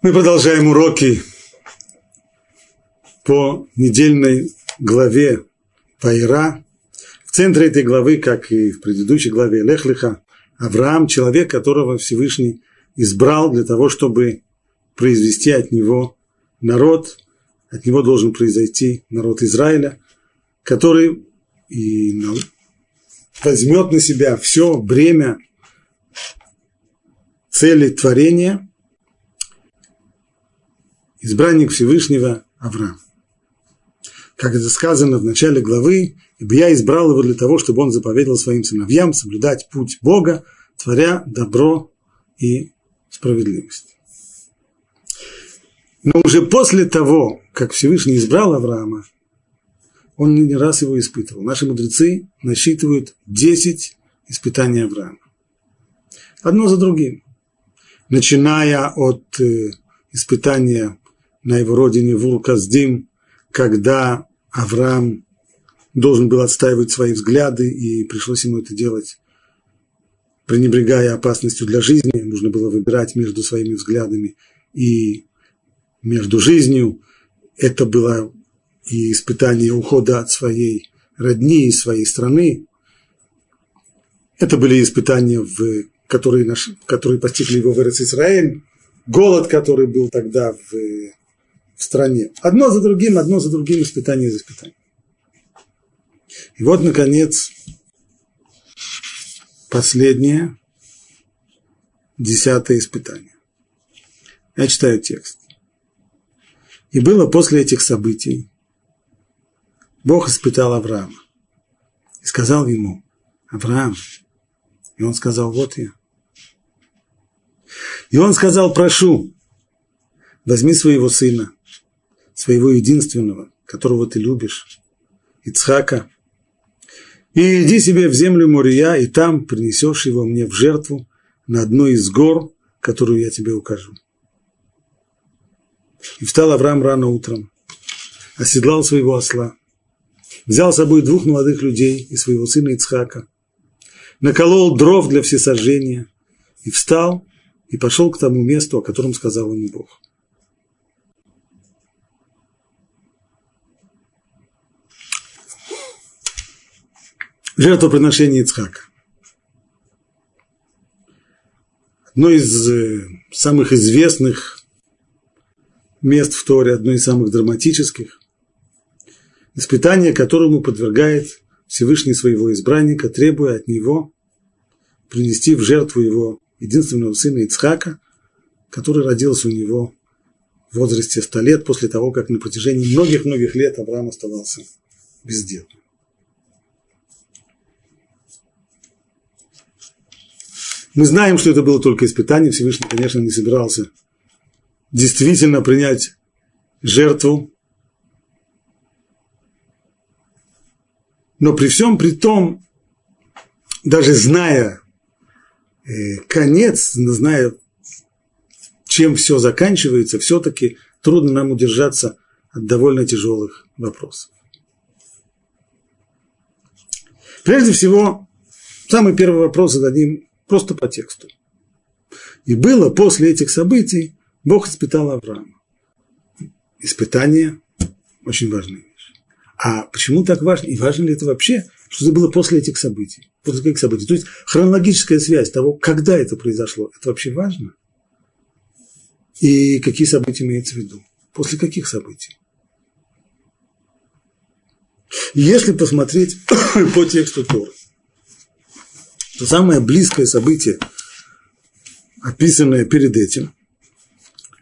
Мы продолжаем уроки по недельной главе Пайра. В центре этой главы, как и в предыдущей главе Лехлиха, Авраам, человек, которого Всевышний избрал для того, чтобы произвести от него народ, от него должен произойти народ Израиля, который и возьмет на себя все бремя цели творения – избранник Всевышнего Авраам. Как это сказано в начале главы, ибо я избрал его для того, чтобы он заповедал своим сыновьям соблюдать путь Бога, творя добро и справедливость. Но уже после того, как Всевышний избрал Авраама, он не раз его испытывал. Наши мудрецы насчитывают 10 испытаний Авраама. Одно за другим. Начиная от э, испытания на его родине в Урказдим, когда Авраам должен был отстаивать свои взгляды, и пришлось ему это делать, пренебрегая опасностью для жизни. Нужно было выбирать между своими взглядами и между жизнью. Это было и испытание ухода от своей родни и своей страны. Это были испытания, в, которые, наш, которые постигли его в Израиль, голод, который был тогда в в стране. Одно за другим, одно за другим, испытание за испытанием. И вот, наконец, последнее, десятое испытание. Я читаю текст. И было после этих событий, Бог испытал Авраама и сказал ему, Авраам, и он сказал, вот я. И он сказал, прошу, возьми своего сына, своего единственного, которого ты любишь, Ицхака, и иди себе в землю Мория, и там принесешь его мне в жертву на одной из гор, которую я тебе укажу. И встал Авраам рано утром, оседлал своего осла, взял с собой двух молодых людей и своего сына Ицхака, наколол дров для всесожжения и встал и пошел к тому месту, о котором сказал ему Бог. Жертвоприношение Ицхака. Одно из э, самых известных мест в Торе, одно из самых драматических. Испытание, которому подвергает Всевышний своего избранника, требуя от него принести в жертву его единственного сына Ицхака, который родился у него в возрасте 100 лет, после того, как на протяжении многих-многих лет Авраам оставался бездетным. Мы знаем, что это было только испытание. Всевышний, конечно, не собирался действительно принять жертву. Но при всем при том, даже зная э, конец, зная, чем все заканчивается, все-таки трудно нам удержаться от довольно тяжелых вопросов. Прежде всего, самый первый вопрос зададим Просто по тексту. И было после этих событий, Бог испытал Авраама. Испытание – очень важная вещь. А почему так важно? И важно ли это вообще, что это было после этих событий? После каких событий? То есть хронологическая связь того, когда это произошло, это вообще важно? И какие события имеется в виду? После каких событий? Если посмотреть по тексту Торы, то самое близкое событие, описанное перед этим,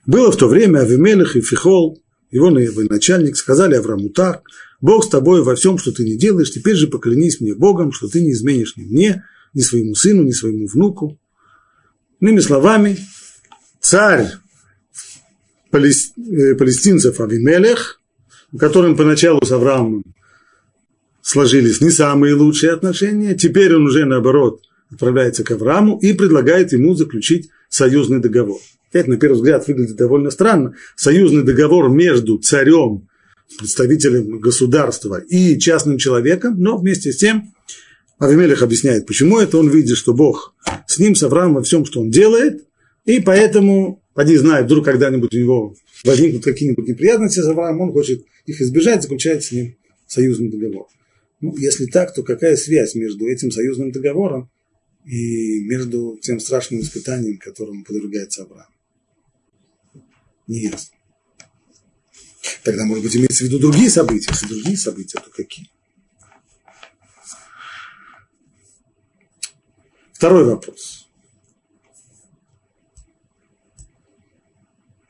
было в то время Авимелех и Фихол, его начальник, сказали Аврааму так, Бог с тобой во всем, что ты не делаешь, теперь же поклянись мне Богом, что ты не изменишь ни мне, ни своему сыну, ни своему внуку. Иными словами, царь э, палестинцев Авимелех, которым поначалу с Авраамом сложились не самые лучшие отношения, теперь он уже наоборот отправляется к Аврааму и предлагает ему заключить союзный договор. Это, на первый взгляд, выглядит довольно странно. Союзный договор между царем, представителем государства и частным человеком, но вместе с тем Авимелех объясняет, почему это. Он видит, что Бог с ним, с Авраамом во всем, что он делает, и поэтому Поди знает, вдруг когда-нибудь у него возникнут какие-нибудь неприятности с Авраамом, он хочет их избежать, заключает с ним союзный договор. Ну, если так, то какая связь между этим союзным договором и между тем страшным испытанием, которому подвергается Авраам? Не ясно. Тогда, может быть, имеется в виду другие события. Если другие события, то какие? Второй вопрос.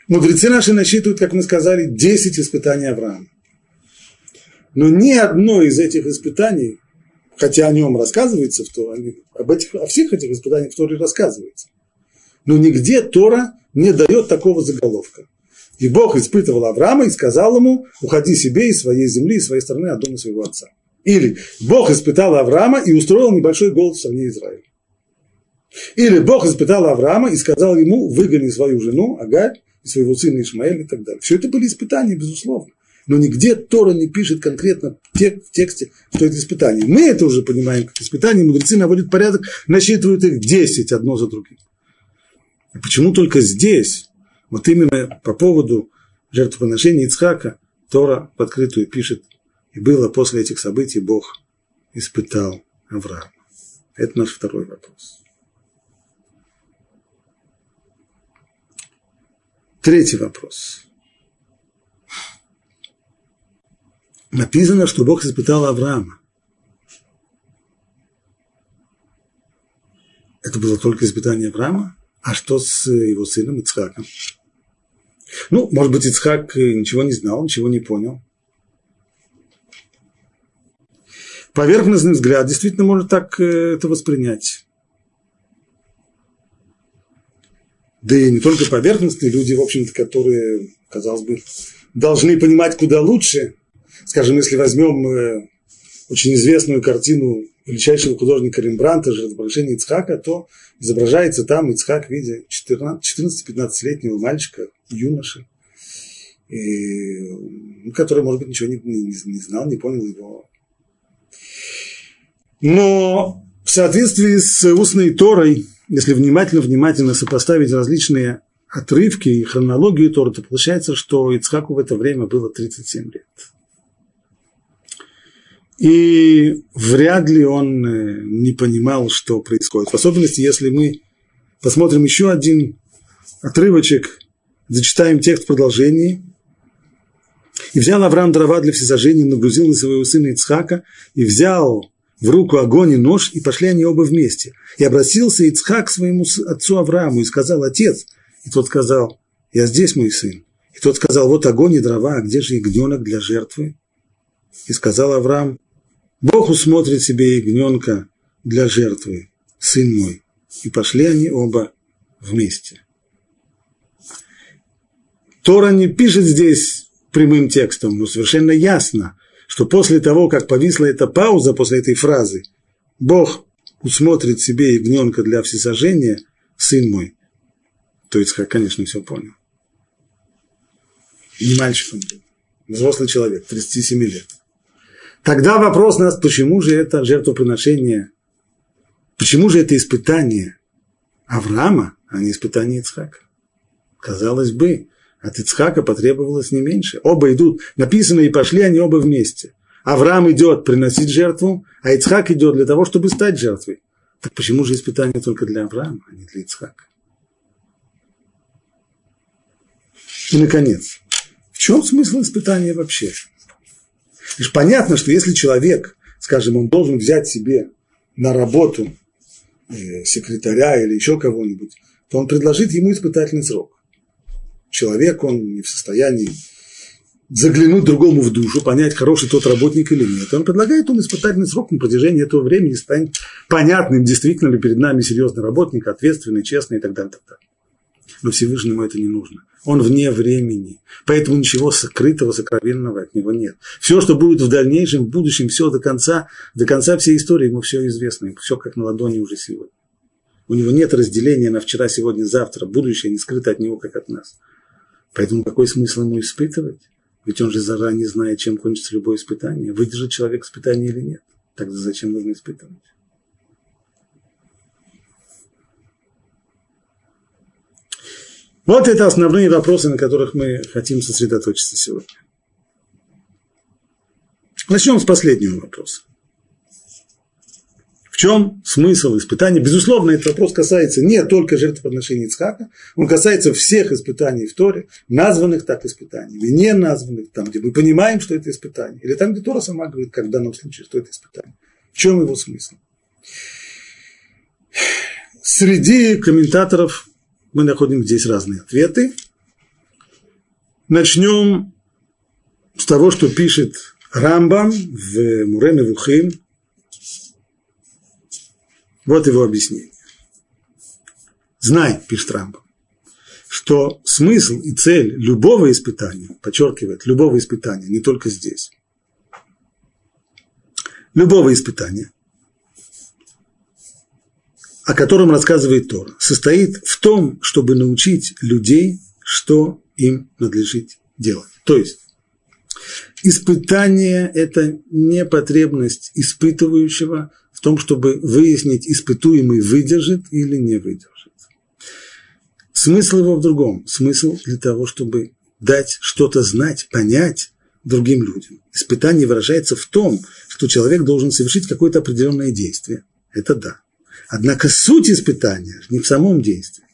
Мудрецы наши насчитывают, как мы сказали, 10 испытаний Авраама. Но ни одно из этих испытаний, хотя о нем рассказывается в Торе, об этих, о всех этих испытаниях в Торе рассказывается, но нигде Тора не дает такого заголовка. И Бог испытывал Авраама и сказал ему, уходи себе из своей земли, из своей страны, от дома своего отца. Или Бог испытал Авраама и устроил небольшой голод в стране Израиля. Или Бог испытал Авраама и сказал ему, выгони свою жену, Агарь, и своего сына Ишмаэля и так далее. Все это были испытания, безусловно. Но нигде Тора не пишет конкретно в тексте, что это испытание. Мы это уже понимаем как испытание, мудрецы наводят порядок, насчитывают их 10 одно за другим. А почему только здесь вот именно по поводу жертвоприношения Ицхака Тора в открытую пишет, и было после этих событий Бог испытал Авраама. Это наш второй вопрос. Третий вопрос. Написано, что Бог испытал Авраама. Это было только испытание Авраама? А что с его сыном Ицхаком? Ну, может быть, Ицхак ничего не знал, ничего не понял. Поверхностный взгляд действительно может так э, это воспринять. Да и не только поверхностные люди, в общем-то, которые, казалось бы, должны понимать куда лучше. Скажем, если возьмем э, очень известную картину величайшего художника Рембранта «Жертвоприношение Ицхака», то изображается там Ицхак в виде 14-15-летнего мальчика, юноши, и, ну, который, может быть, ничего не, не, не знал, не понял его. Но в соответствии с устной Торой, если внимательно-внимательно сопоставить различные отрывки и хронологию Торы, то получается, что Ицхаку в это время было 37 лет. И вряд ли он э, не понимал, что происходит. В особенности, если мы посмотрим еще один отрывочек, зачитаем текст в продолжении. «И взял Авраам дрова для всесожжения, нагрузил на своего сына Ицхака, и взял в руку огонь и нож, и пошли они оба вместе. И обратился Ицхак к своему отцу Аврааму и сказал, «Отец!» И тот сказал, «Я здесь, мой сын». И тот сказал, «Вот огонь и дрова, а где же ягненок для жертвы?» И сказал Авраам, Бог усмотрит себе ягненка для жертвы, сын мой. И пошли они оба вместе. Тора не пишет здесь прямым текстом, но совершенно ясно, что после того, как повисла эта пауза после этой фразы, Бог усмотрит себе ягненка для всесожжения, сын мой. То есть, конечно, все понял. Не мальчик он был, взрослый человек, 37 лет. Тогда вопрос у нас, почему же это жертвоприношение, почему же это испытание Авраама, а не испытание Ицхака? Казалось бы, от Ицхака потребовалось не меньше. Оба идут, написано, и пошли они оба вместе. Авраам идет приносить жертву, а Ицхак идет для того, чтобы стать жертвой. Так почему же испытание только для Авраама, а не для Ицхака? И, наконец, в чем смысл испытания вообще? Лишь понятно, что если человек, скажем, он должен взять себе на работу э, секретаря или еще кого-нибудь, то он предложит ему испытательный срок. Человек, он не в состоянии заглянуть другому в душу, понять, хороший тот работник или нет. Он предлагает ему испытательный срок на протяжении этого времени, станет понятным, действительно ли перед нами серьезный работник, ответственный, честный и так далее. Так далее. Но Всевышнему это не нужно. Он вне времени. Поэтому ничего сокрытого, сокровенного от него нет. Все, что будет в дальнейшем, в будущем, все до конца, до конца всей истории, ему все известно. Все как на ладони уже сегодня. У него нет разделения на вчера, сегодня, завтра. Будущее не скрыто от него, как от нас. Поэтому какой смысл ему испытывать? Ведь он же заранее знает, чем кончится любое испытание. Выдержит человек испытание или нет. Тогда зачем нужно испытывать? Вот это основные вопросы, на которых мы хотим сосредоточиться сегодня. Начнем с последнего вопроса. В чем смысл испытания? Безусловно, этот вопрос касается не только жертвоприношения Ицхака, он касается всех испытаний в Торе, названных так испытаниями, не названных там, где мы понимаем, что это испытание, или там, где Тора сама говорит, как в данном случае, что это испытание. В чем его смысл? Среди комментаторов мы находим здесь разные ответы. Начнем с того, что пишет Рамбам в Муреме Вухим, вот его объяснение. Знай, пишет Рамбам, что смысл и цель любого испытания, подчеркивает, любого испытания, не только здесь, любого испытания, о котором рассказывает Тора, состоит в том, чтобы научить людей, что им надлежит делать. То есть, испытание – это не потребность испытывающего в том, чтобы выяснить, испытуемый выдержит или не выдержит. Смысл его в другом. Смысл для того, чтобы дать что-то знать, понять другим людям. Испытание выражается в том, что человек должен совершить какое-то определенное действие. Это да. Однако суть испытания не в самом действии,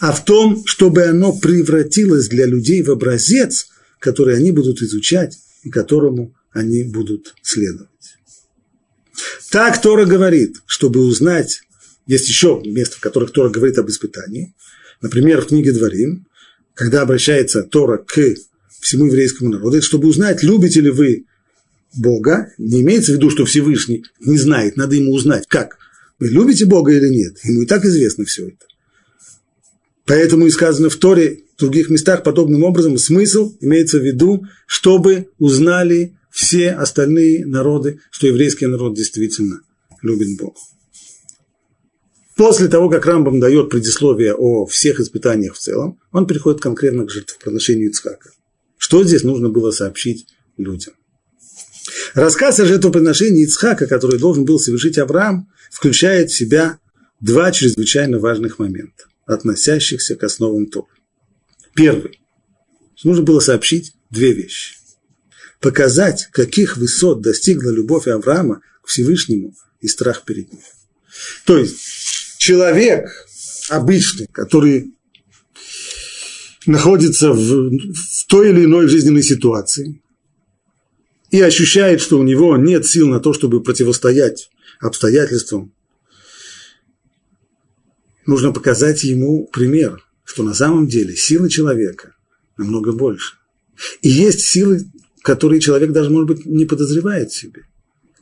а в том, чтобы оно превратилось для людей в образец, который они будут изучать и которому они будут следовать. Так Тора говорит, чтобы узнать, есть еще места, в которых Тора говорит об испытании. Например, в книге Дворим, когда обращается Тора к всему еврейскому народу, чтобы узнать, любите ли вы Бога, не имеется в виду, что Всевышний не знает, надо ему узнать, как, вы любите Бога или нет, ему и так известно все это. Поэтому и сказано в Торе, в других местах подобным образом, смысл имеется в виду, чтобы узнали все остальные народы, что еврейский народ действительно любит Бога. После того, как Рамбам дает предисловие о всех испытаниях в целом, он переходит конкретно к жертвоприношению Ицхака. Что здесь нужно было сообщить людям? Рассказ о жертвоприношении Ицхака, который должен был совершить Авраам, включает в себя два чрезвычайно важных момента, относящихся к основам Торы. Первый. Нужно было сообщить две вещи показать, каких высот достигла любовь Авраама к Всевышнему и страх перед ним. То есть человек обычный, который находится в, в той или иной жизненной ситуации и ощущает, что у него нет сил на то, чтобы противостоять обстоятельствам, нужно показать ему пример, что на самом деле силы человека намного больше. И есть силы которые человек даже, может быть, не подозревает в себе.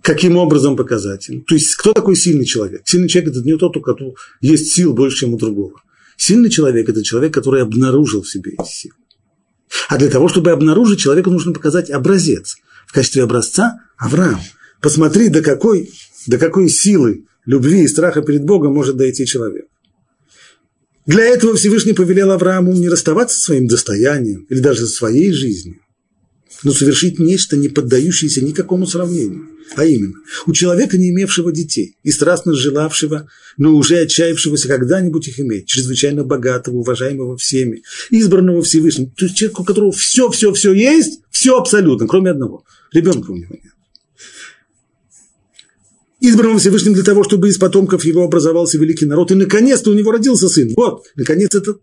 Каким образом показать им? То есть, кто такой сильный человек? Сильный человек – это не тот, у которого есть сил больше, чем у другого. Сильный человек – это человек, который обнаружил в себе эти силы. А для того, чтобы обнаружить, человеку нужно показать образец. В качестве образца – Авраам. Посмотри, до какой, до какой силы любви и страха перед Богом может дойти человек. Для этого Всевышний повелел Аврааму не расставаться со своим достоянием или даже со своей жизнью, но совершить нечто, не поддающееся никакому сравнению. А именно, у человека, не имевшего детей и страстно желавшего, но уже отчаявшегося когда-нибудь их иметь, чрезвычайно богатого, уважаемого всеми, избранного Всевышним, то есть человек, у которого все-все-все есть, все абсолютно, кроме одного. Ребенка у него нет. Избранного Всевышним для того, чтобы из потомков его образовался великий народ, и наконец-то у него родился сын. Вот, наконец это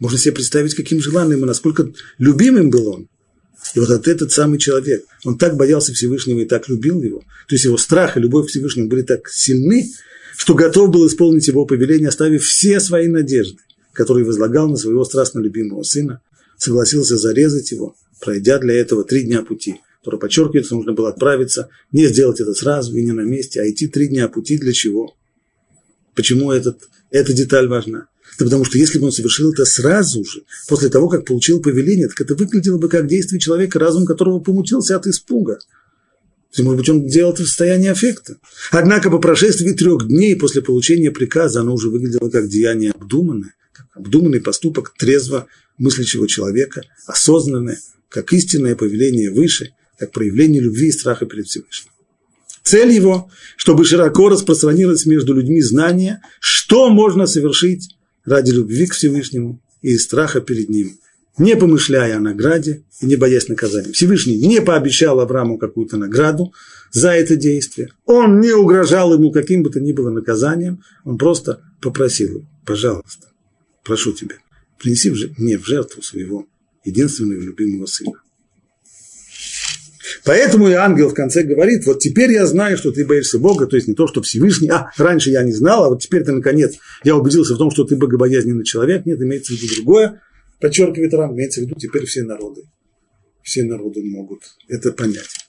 можно себе представить, каким желанным и насколько любимым был он. И вот этот самый человек, он так боялся Всевышнего и так любил его, то есть его страх и любовь к Всевышнему были так сильны, что готов был исполнить его повеление, оставив все свои надежды, которые возлагал на своего страстно любимого сына, согласился зарезать его, пройдя для этого три дня пути. Который подчеркивает, что нужно было отправиться, не сделать это сразу и не на месте, а идти три дня пути для чего? Почему этот, эта деталь важна? Да потому что если бы он совершил это сразу же, после того, как получил повеление, так это выглядело бы как действие человека, разум которого помутился от испуга. Может быть, он делал это в состоянии аффекта. Однако по прошествии трех дней после получения приказа оно уже выглядело как деяние обдуманное, как обдуманный поступок трезво мыслящего человека, осознанное, как истинное повеление выше, как проявление любви и страха перед Всевышним. Цель его, чтобы широко распространилось между людьми знание, что можно совершить ради любви к Всевышнему и страха перед ним, не помышляя о награде и не боясь наказания. Всевышний не пообещал Аврааму какую-то награду за это действие. Он не угрожал ему каким бы то ни было наказанием, он просто попросил его, пожалуйста, прошу тебя, принеси мне в жертву своего единственного любимого сына. Поэтому и ангел в конце говорит, вот теперь я знаю, что ты боишься Бога, то есть не то, что Всевышний, а, раньше я не знал, а вот теперь ты, наконец, я убедился в том, что ты богобоязненный человек, нет, имеется в виду другое, подчеркивает Рам, имеется в виду теперь все народы, все народы могут это понять.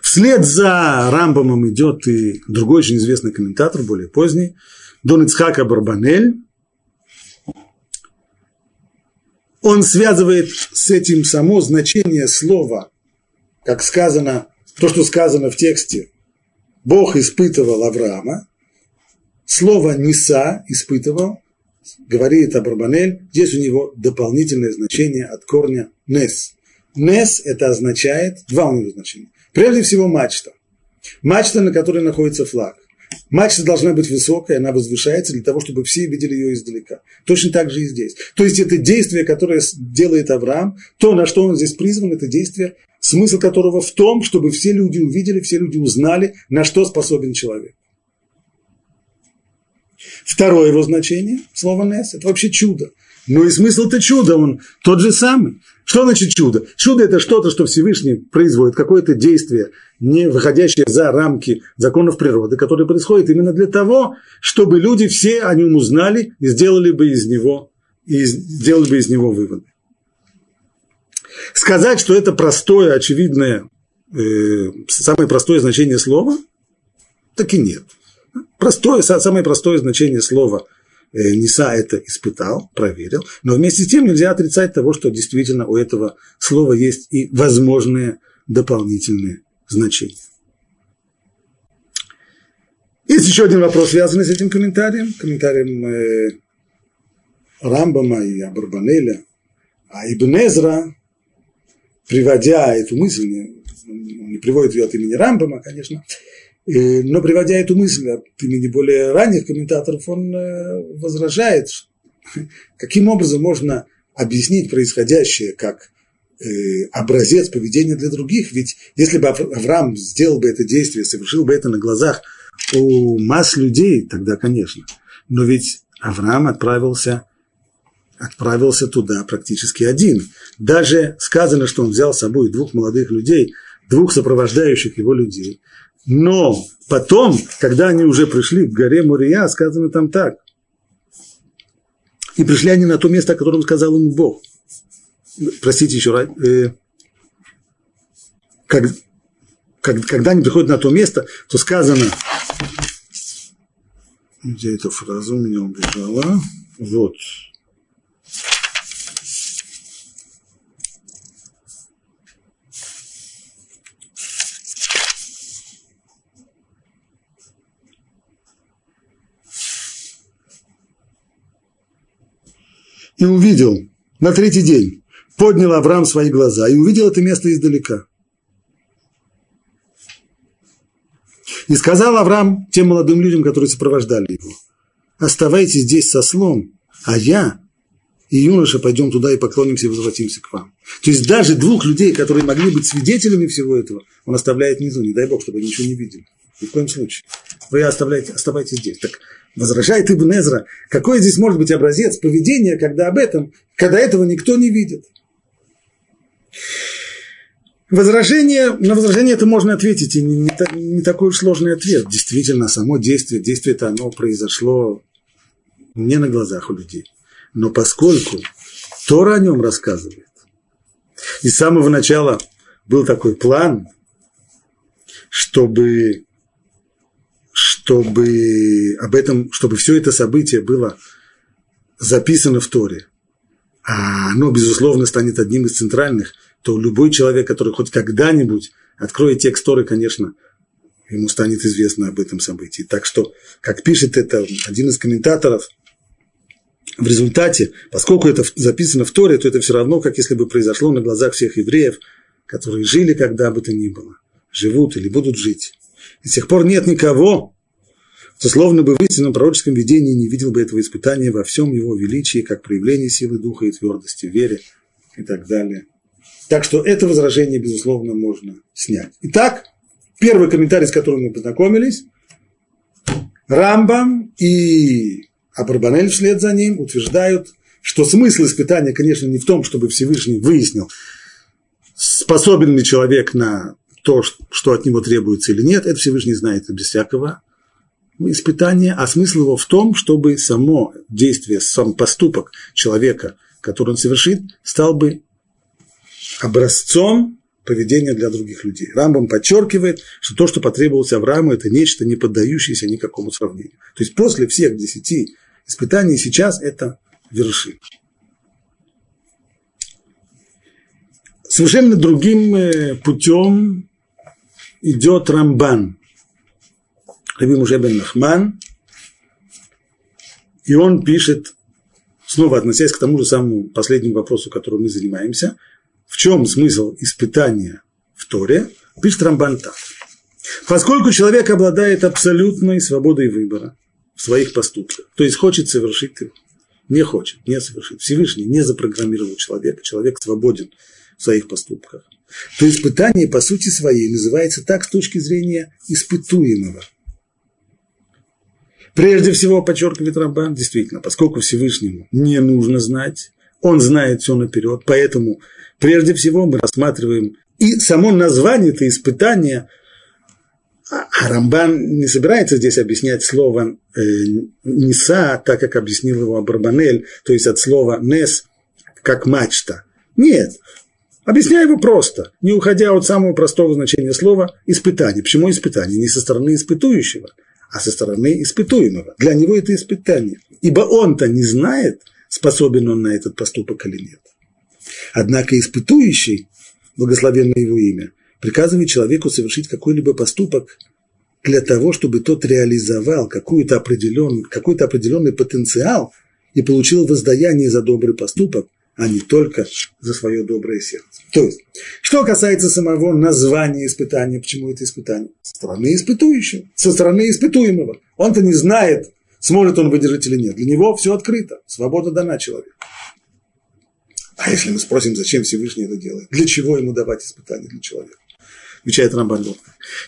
Вслед за Рамбамом идет и другой очень известный комментатор, более поздний, Дон Ицхака Барбанель. Он связывает с этим само значение слова как сказано, то, что сказано в тексте, Бог испытывал Авраама, слово «неса» испытывал, говорит Абарбанель, здесь у него дополнительное значение от корня «нес». «Нес» – это означает, два у него значения. Прежде всего мачта. Мачта, на которой находится флаг. Мачта должна быть высокая, она возвышается для того, чтобы все видели ее издалека. Точно так же и здесь. То есть это действие, которое делает Авраам, то, на что он здесь призван, это действие смысл которого в том, чтобы все люди увидели, все люди узнали, на что способен человек. Второе его значение, слово «нес», это вообще чудо. Но и смысл-то чуда, он тот же самый. Что значит чудо? Чудо – это что-то, что Всевышний производит, какое-то действие, не выходящее за рамки законов природы, которое происходит именно для того, чтобы люди все о нем узнали и сделали бы из него, и сделали бы из него выводы. Сказать, что это простое, очевидное, э, самое простое значение слова, так и нет. Простое, самое простое значение слова Ниса это испытал, проверил, но вместе с тем нельзя отрицать того, что действительно у этого слова есть и возможные дополнительные значения. Есть еще один вопрос, связанный с этим комментарием, комментарием э, Рамбама и Абарбанеля. А Ибн Эзра приводя эту мысль, не, не приводит ее от имени Рамбама, конечно, но приводя эту мысль от имени более ранних комментаторов, он э, возражает, каким образом можно объяснить происходящее как э, образец поведения для других. Ведь если бы Авраам сделал бы это действие, совершил бы это на глазах у масс людей, тогда, конечно. Но ведь Авраам отправился отправился туда практически один. Даже сказано, что он взял с собой двух молодых людей, двух сопровождающих его людей. Но потом, когда они уже пришли к горе Мурия, сказано там так. И пришли они на то место, о котором сказал им Бог. Простите еще раз. Э, как, как, когда они приходят на то место, то сказано, где эта фраза у меня убежала, вот, и увидел на третий день, поднял Авраам свои глаза и увидел это место издалека. И сказал Авраам тем молодым людям, которые сопровождали его, оставайтесь здесь со слом, а я и юноша пойдем туда и поклонимся и возвратимся к вам. То есть даже двух людей, которые могли быть свидетелями всего этого, он оставляет внизу, не дай Бог, чтобы они ничего не видели. Ни в коем случае. Вы оставляете, оставайтесь здесь. Так Возражает Ибн Эзра, какой здесь может быть образец поведения, когда об этом, когда этого никто не видит. Возражение, на возражение это можно ответить, и не, не, не такой уж сложный ответ. Действительно, само действие, действие это оно произошло не на глазах у людей. Но поскольку Тора о нем рассказывает, и с самого начала был такой план, чтобы чтобы об этом, чтобы все это событие было записано в Торе, а оно, безусловно, станет одним из центральных, то любой человек, который хоть когда-нибудь откроет текст Торы, конечно, ему станет известно об этом событии. Так что, как пишет это один из комментаторов, в результате, поскольку это записано в Торе, то это все равно, как если бы произошло на глазах всех евреев, которые жили когда бы то ни было, живут или будут жить. С тех пор нет никого, то словно бы в истинном пророческом видении не видел бы этого испытания во всем его величии, как проявление силы духа и твердости в вере и так далее. Так что это возражение, безусловно, можно снять. Итак, первый комментарий, с которым мы познакомились, Рамбам и Абарбанель вслед за ним утверждают, что смысл испытания, конечно, не в том, чтобы Всевышний выяснил, способен ли человек на то, что от него требуется или нет, это Всевышний знает без всякого испытания, а смысл его в том, чтобы само действие, сам поступок человека, который он совершит, стал бы образцом поведения для других людей. Рамбам подчеркивает, что то, что потребовалось Аврааму, это нечто, не поддающееся никакому сравнению. То есть после всех десяти испытаний сейчас это вершина. Совершенно другим э, путем идет Рамбан, Раби Муше бен Нахман, и он пишет, снова относясь к тому же самому последнему вопросу, которым мы занимаемся, в чем смысл испытания в Торе, пишет Рамбан так. Поскольку человек обладает абсолютной свободой выбора в своих поступках, то есть хочет совершить их, не хочет, не совершит. Всевышний не запрограммировал человека, человек свободен в своих поступках. То испытание по сути своей называется так с точки зрения испытуемого. Прежде всего, подчеркивает Рамбан, действительно, поскольку Всевышнему не нужно знать, он знает все наперед, поэтому прежде всего мы рассматриваем и само название это испытание, а Рамбан не собирается здесь объяснять слово э, «неса», так как объяснил его Абарбанель, то есть от слова «нес», как мачта. Нет, Объясняю его просто, не уходя от самого простого значения слова «испытание». Почему испытание? Не со стороны испытующего, а со стороны испытуемого. Для него это испытание. Ибо он-то не знает, способен он на этот поступок или нет. Однако испытующий, благословенное его имя, приказывает человеку совершить какой-либо поступок для того, чтобы тот реализовал какой-то определенный, какой-то определенный потенциал и получил воздаяние за добрый поступок, а не только за свое доброе сердце. То есть, что касается самого названия испытания, почему это испытание? Со стороны испытующего, со стороны испытуемого. Он-то не знает, сможет он выдержать или нет. Для него все открыто, свобода дана человеку. А если мы спросим, зачем Всевышний это делает? Для чего ему давать испытания для человека? Отвечает Рамбан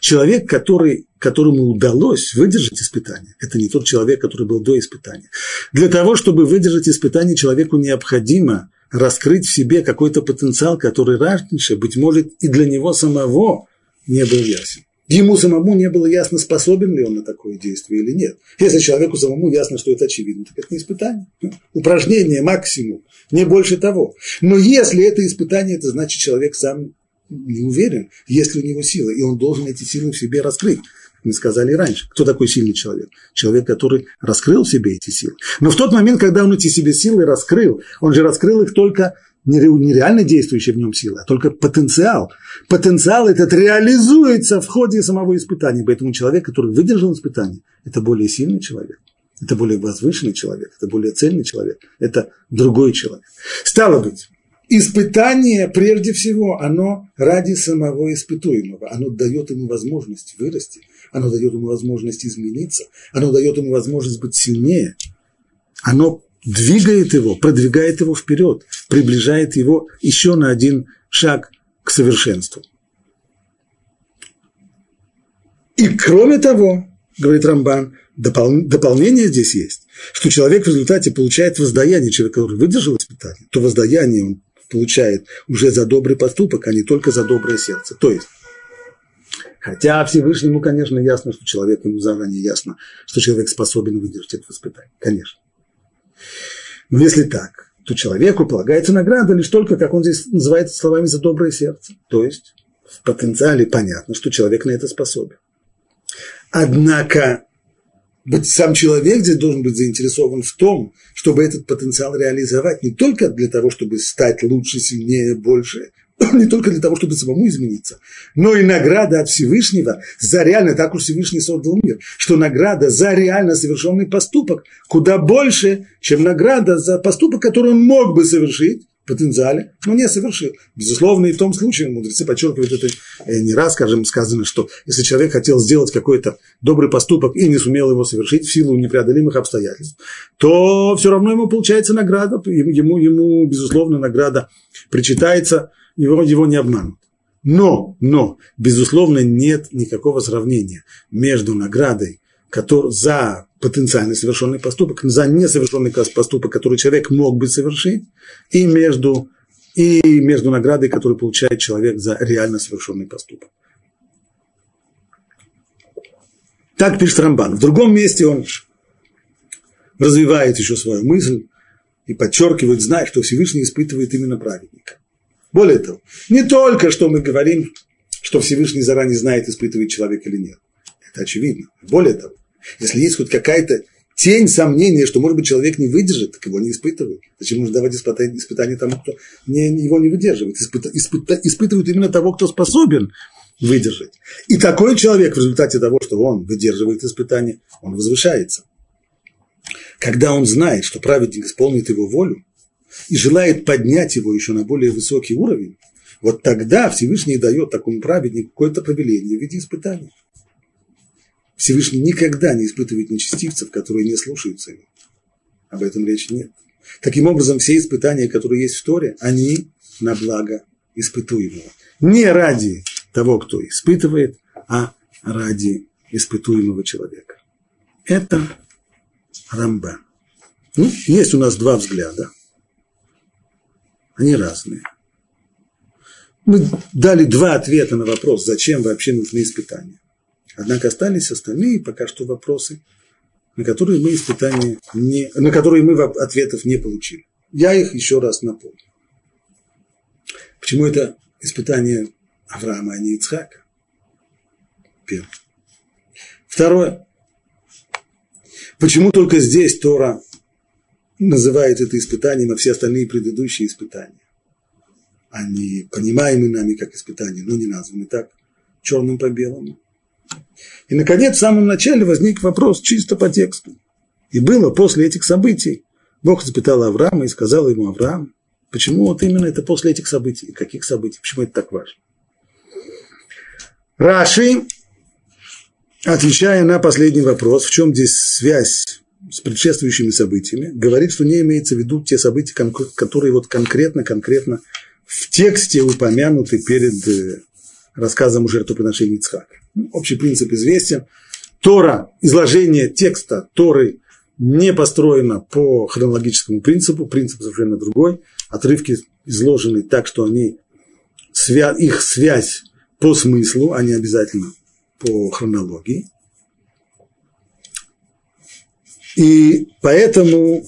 Человек, который, которому удалось выдержать испытание, это не тот человек, который был до испытания. Для того, чтобы выдержать испытание, человеку необходимо раскрыть в себе какой-то потенциал, который раньше, быть может, и для него самого не был ясен. Ему самому не было ясно, способен ли он на такое действие или нет. Если человеку самому ясно, что это очевидно, так это не испытание. Упражнение максимум, не больше того. Но если это испытание, это значит, человек сам не уверен, есть ли у него силы, и он должен эти силы в себе раскрыть мы сказали раньше. Кто такой сильный человек? Человек, который раскрыл в себе эти силы. Но в тот момент, когда он эти себе силы раскрыл, он же раскрыл их только не реально действующие в нем силы, а только потенциал. Потенциал этот реализуется в ходе самого испытания. Поэтому человек, который выдержал испытание, это более сильный человек. Это более возвышенный человек, это более цельный человек, это другой человек. Стало быть, испытание, прежде всего, оно ради самого испытуемого. Оно дает ему возможность вырасти, оно дает ему возможность измениться, оно дает ему возможность быть сильнее. Оно двигает его, продвигает его вперед, приближает его еще на один шаг к совершенству. И кроме того, говорит Рамбан, допол- дополнение здесь есть, что человек в результате получает воздаяние, человек, который выдержал испытание, то воздаяние он получает уже за добрый поступок, а не только за доброе сердце. То есть, хотя Всевышнему, конечно, ясно, что человеку ему заранее ясно, что человек способен выдержать это испытание, конечно. Но если так, то человеку полагается награда лишь только, как он здесь называет словами, за доброе сердце. То есть в потенциале понятно, что человек на это способен. Однако быть сам человек здесь должен быть заинтересован в том, чтобы этот потенциал реализовать не только для того, чтобы стать лучше, сильнее, больше, не только для того, чтобы самому измениться, но и награда от Всевышнего за реально, так уж Всевышний создал мир, что награда за реально совершенный поступок куда больше, чем награда за поступок, который он мог бы совершить, потенциале, но не совершил. Безусловно, и в том случае мудрецы подчеркивают это э, не раз, скажем, сказано, что если человек хотел сделать какой-то добрый поступок и не сумел его совершить в силу непреодолимых обстоятельств, то все равно ему получается награда, ему, ему безусловно, награда причитается, его, его не обманут. Но, но, безусловно, нет никакого сравнения между наградой который, за потенциально совершенный поступок, за несовершенный поступок, который человек мог бы совершить, и между, и между наградой, которую получает человек за реально совершенный поступок. Так пишет Рамбан. В другом месте он развивает еще свою мысль и подчеркивает, зная, что Всевышний испытывает именно праведника. Более того, не только что мы говорим, что Всевышний заранее знает, испытывает человек или нет. Это очевидно. Более того, если есть хоть какая-то тень сомнения, что, может быть, человек не выдержит, так его не испытывают. Зачем нужно давать испытания, испытания тому, кто не, его не выдерживает? Испыта, испыта, испытывают именно того, кто способен выдержать. И такой человек в результате того, что он выдерживает испытания, он возвышается. Когда он знает, что праведник исполнит его волю и желает поднять его еще на более высокий уровень, вот тогда Всевышний дает такому праведнику какое-то повеление в виде испытания. Всевышний никогда не испытывает нечестивцев, которые не слушаются его. Об этом речи нет. Таким образом, все испытания, которые есть в Торе, они на благо испытуемого. Не ради того, кто испытывает, а ради испытуемого человека. Это Рамбан. Ну, есть у нас два взгляда. Они разные. Мы дали два ответа на вопрос, зачем вообще нужны испытания. Однако остались остальные пока что вопросы, на которые мы испытания не, на которые мы ответов не получили. Я их еще раз напомню. Почему это испытание Авраама, а не Ицхака? Первое. Второе. Почему только здесь Тора называет это испытанием, а все остальные предыдущие испытания? Они понимаемы нами как испытания, но не названы так, черным по белому. И, наконец, в самом начале возник вопрос чисто по тексту. И было после этих событий. Бог испытал Авраама и сказал ему, Авраам, почему вот именно это после этих событий? Каких событий? Почему это так важно? Раши, отвечая на последний вопрос, в чем здесь связь с предшествующими событиями, говорит, что не имеется в виду те события, которые вот конкретно-конкретно в тексте упомянуты перед э, рассказом о жертвоприношении Ицхака. Общий принцип известен. Тора, изложение текста Торы не построено по хронологическому принципу, принцип совершенно другой. Отрывки изложены так, что они, их связь по смыслу, а не обязательно по хронологии. И поэтому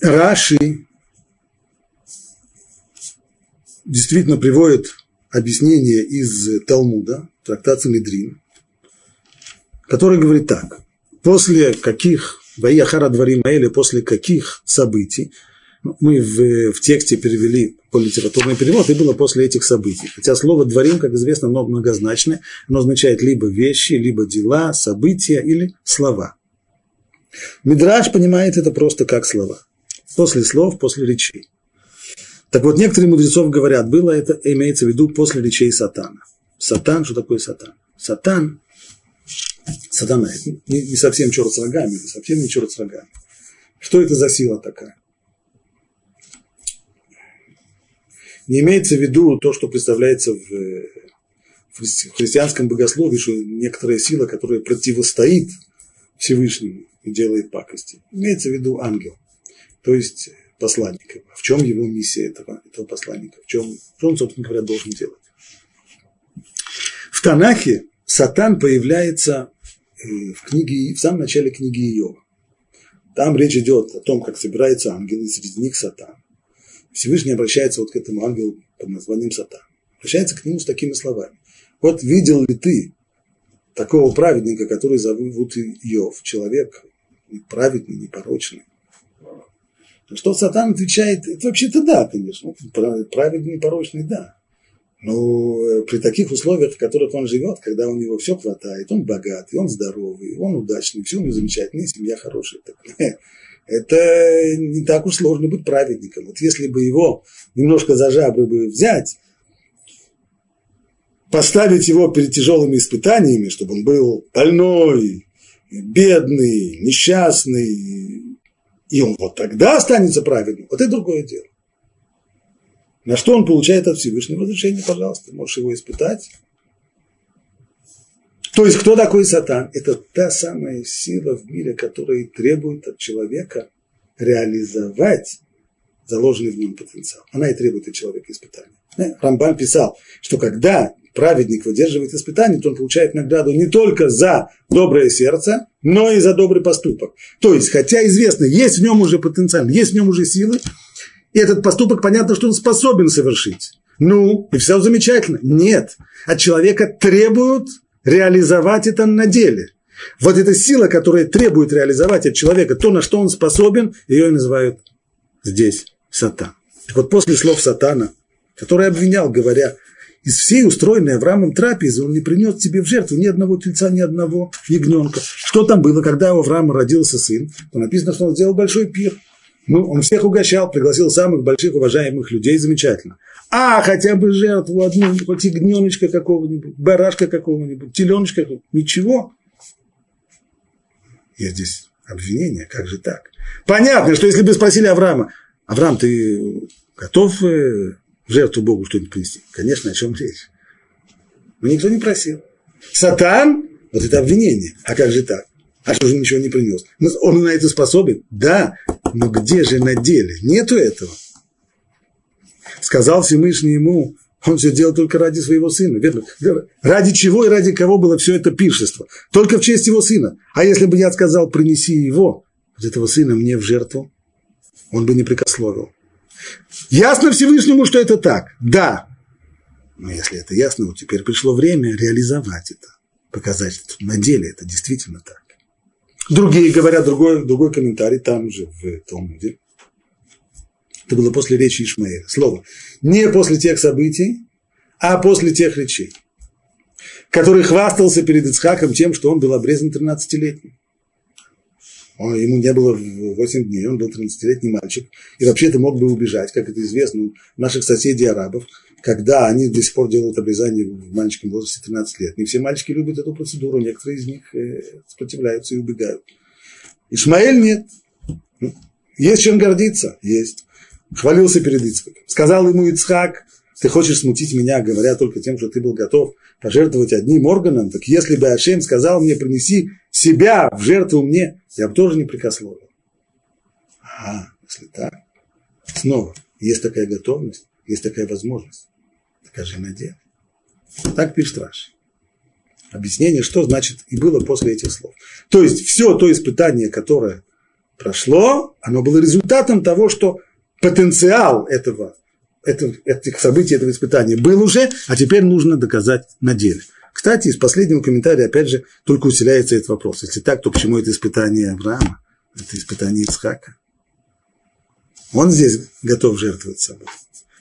Раши действительно приводит объяснение из Талмуда, трактат Медрин, который говорит так. После каких, Ваияхара Дварим или после каких событий, ну, мы в, в тексте перевели по литературный перевод, и было после этих событий. Хотя слово «дворим», как известно, много многозначное. Оно означает либо вещи, либо дела, события или слова. Мидраш понимает это просто как слова. После слов, после речей. Так вот, некоторые мудрецов говорят, было это, имеется в виду после речей сатана. Сатан, что такое сатан? Сатан, сатана, не, не совсем черт с рогами, совсем не черт с рогами. Что это за сила такая? Не имеется в виду то, что представляется в, в христианском богословии, что некоторая сила, которая противостоит Всевышнему и делает пакости. Имеется в виду ангел. То есть посланника. В чем его миссия этого, этого посланника? В чем, что он, собственно говоря, должен делать? В Танахе Сатан появляется э, в книге, в самом начале книги Иова. Там речь идет о том, как собираются ангелы, среди них Сатан. Всевышний обращается вот к этому ангелу под названием Сатан. Обращается к нему с такими словами. Вот видел ли ты такого праведника, который зовут Иов, человек праведный, непорочный, что Сатан отвечает, это вообще-то да, конечно, праведный, порочный, да. Но при таких условиях, в которых он живет, когда у него все хватает, он богатый, он здоровый, он удачный, все у него замечательно, семья хорошая. Так, это не так уж сложно быть праведником. Вот если бы его немножко за жабры бы взять, поставить его перед тяжелыми испытаниями, чтобы он был больной, бедный, несчастный, и он вот тогда останется праведным, вот это другое дело. На что он получает от Всевышнего разрешение, пожалуйста, можешь его испытать. То есть, кто такой сатан? Это та самая сила в мире, которая требует от человека реализовать заложенный в нем потенциал. Она и требует от человека испытания. Рамбам писал, что когда праведник выдерживает испытания, то он получает награду не только за доброе сердце, но и за добрый поступок. То есть, хотя известно, есть в нем уже потенциал, есть в нем уже силы, и этот поступок, понятно, что он способен совершить. Ну, и все замечательно. Нет. От человека требуют реализовать это на деле. Вот эта сила, которая требует реализовать от человека то, на что он способен, ее называют здесь сатан. Так вот после слов сатана, который обвинял, говоря, из всей устроенной Авраамом трапезы он не принес тебе в жертву ни одного тельца, ни одного ягненка. Что там было, когда у Авраама родился сын? То написано, что он сделал большой пир. Ну, он всех угощал, пригласил самых больших уважаемых людей, замечательно. А хотя бы жертву одну, хоть ягненочка какого-нибудь, барашка какого-нибудь, теленочка какого-нибудь, ничего. Есть здесь обвинение, как же так? Понятно, что если бы спросили Авраама, Авраам, ты готов э, в жертву Богу что-нибудь принести? Конечно, о чем речь? Но никто не просил. Сатан, вот это обвинение. А как же так? А что же ничего не принес? Ну, он на это способен? Да, но где же на деле? Нету этого. Сказал Всевышний ему, он все делал только ради своего сына. Верно? Ради чего и ради кого было все это пиршество? Только в честь его сына. А если бы я сказал, принеси его, вот этого сына мне в жертву, он бы не прикословил. Ясно Всевышнему, что это так? Да. Но если это ясно, вот теперь пришло время реализовать это, показать, что на деле это действительно так. Другие говорят, другой, другой комментарий там же в Талмуде. Это было после речи Ишмаэля. Слово. Не после тех событий, а после тех речей, который хвастался перед Ицхаком тем, что он был обрезан 13-летним. Он, ему не было 8 дней, он был 13-летний мальчик, и вообще-то мог бы убежать, как это известно у наших соседей арабов, когда они до сих пор делают обрезание в маленьком возрасте 13 лет. Не все мальчики любят эту процедуру, некоторые из них э, сопротивляются и убегают. Ишмаэль нет. Ну, есть чем гордиться? Есть. Хвалился перед Ицхаком. Сказал ему Ицхак, ты хочешь смутить меня, говоря только тем, что ты был готов пожертвовать одним органом, так если бы Ашем сказал мне, принеси себя в жертву мне, я бы тоже не прикословил. А, если так, снова, есть такая готовность, есть такая возможность, скажи на деле. Так пишет Раши. Объяснение, что значит и было после этих слов. То есть все то испытание, которое прошло, оно было результатом того, что потенциал этого это, этих событий, этого испытания был уже, а теперь нужно доказать на деле. Кстати, из последнего комментария, опять же, только усиляется этот вопрос. Если так, то почему это испытание Авраама? Это испытание Ицхака. Он здесь готов жертвовать собой.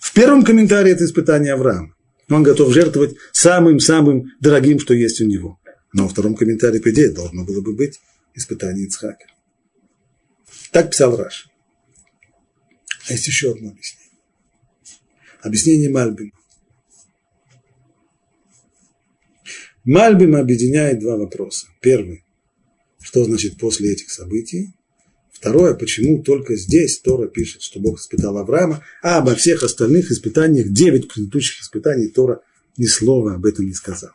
В первом комментарии это испытание Авраама. Он готов жертвовать самым-самым дорогим, что есть у него. Но во втором комментарии, по идее, должно было бы быть испытание Ицхака. Так писал Раш. А есть еще одно объяснение. Объяснение Мальбима. Мальбим объединяет два вопроса. Первый, что значит после этих событий? Второе, почему только здесь Тора пишет, что Бог испытал Авраама, а обо всех остальных испытаниях, девять предыдущих испытаний, Тора ни слова об этом не сказал.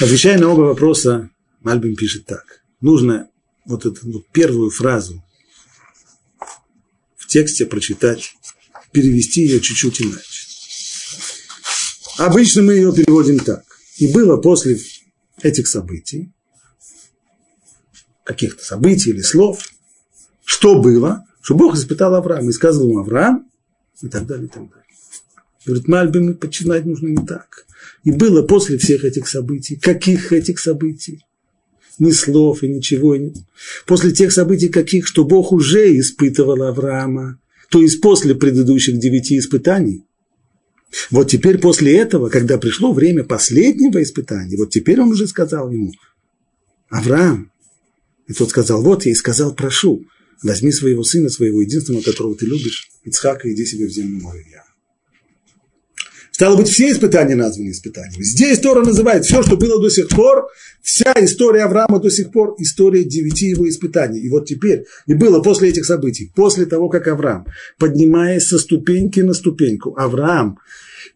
Отвечая на оба вопроса, Мальбим пишет так. Нужно вот эту вот первую фразу в тексте прочитать перевести ее чуть-чуть иначе. Обычно мы ее переводим так. И было после этих событий, каких-то событий или слов, что было, что Бог испытал Авраама и сказал ему Авраам, и так далее, и так далее. Говорит, Мальбим починать нужно не так. И было после всех этих событий. Каких этих событий? Ни слов и ничего. После тех событий каких, что Бог уже испытывал Авраама то есть после предыдущих девяти испытаний, Вот теперь после этого, когда пришло время последнего испытания, вот теперь он уже сказал ему, Авраам, и тот сказал, вот я и сказал, прошу, возьми своего сына, своего единственного, которого ты любишь, Ицхака, иди себе в землю мою я. Стало быть, все испытания названы испытаниями. Здесь Тора называет все, что было до сих пор, вся история Авраама до сих пор, история девяти его испытаний. И вот теперь, и было после этих событий, после того, как Авраам, поднимаясь со ступеньки на ступеньку, Авраам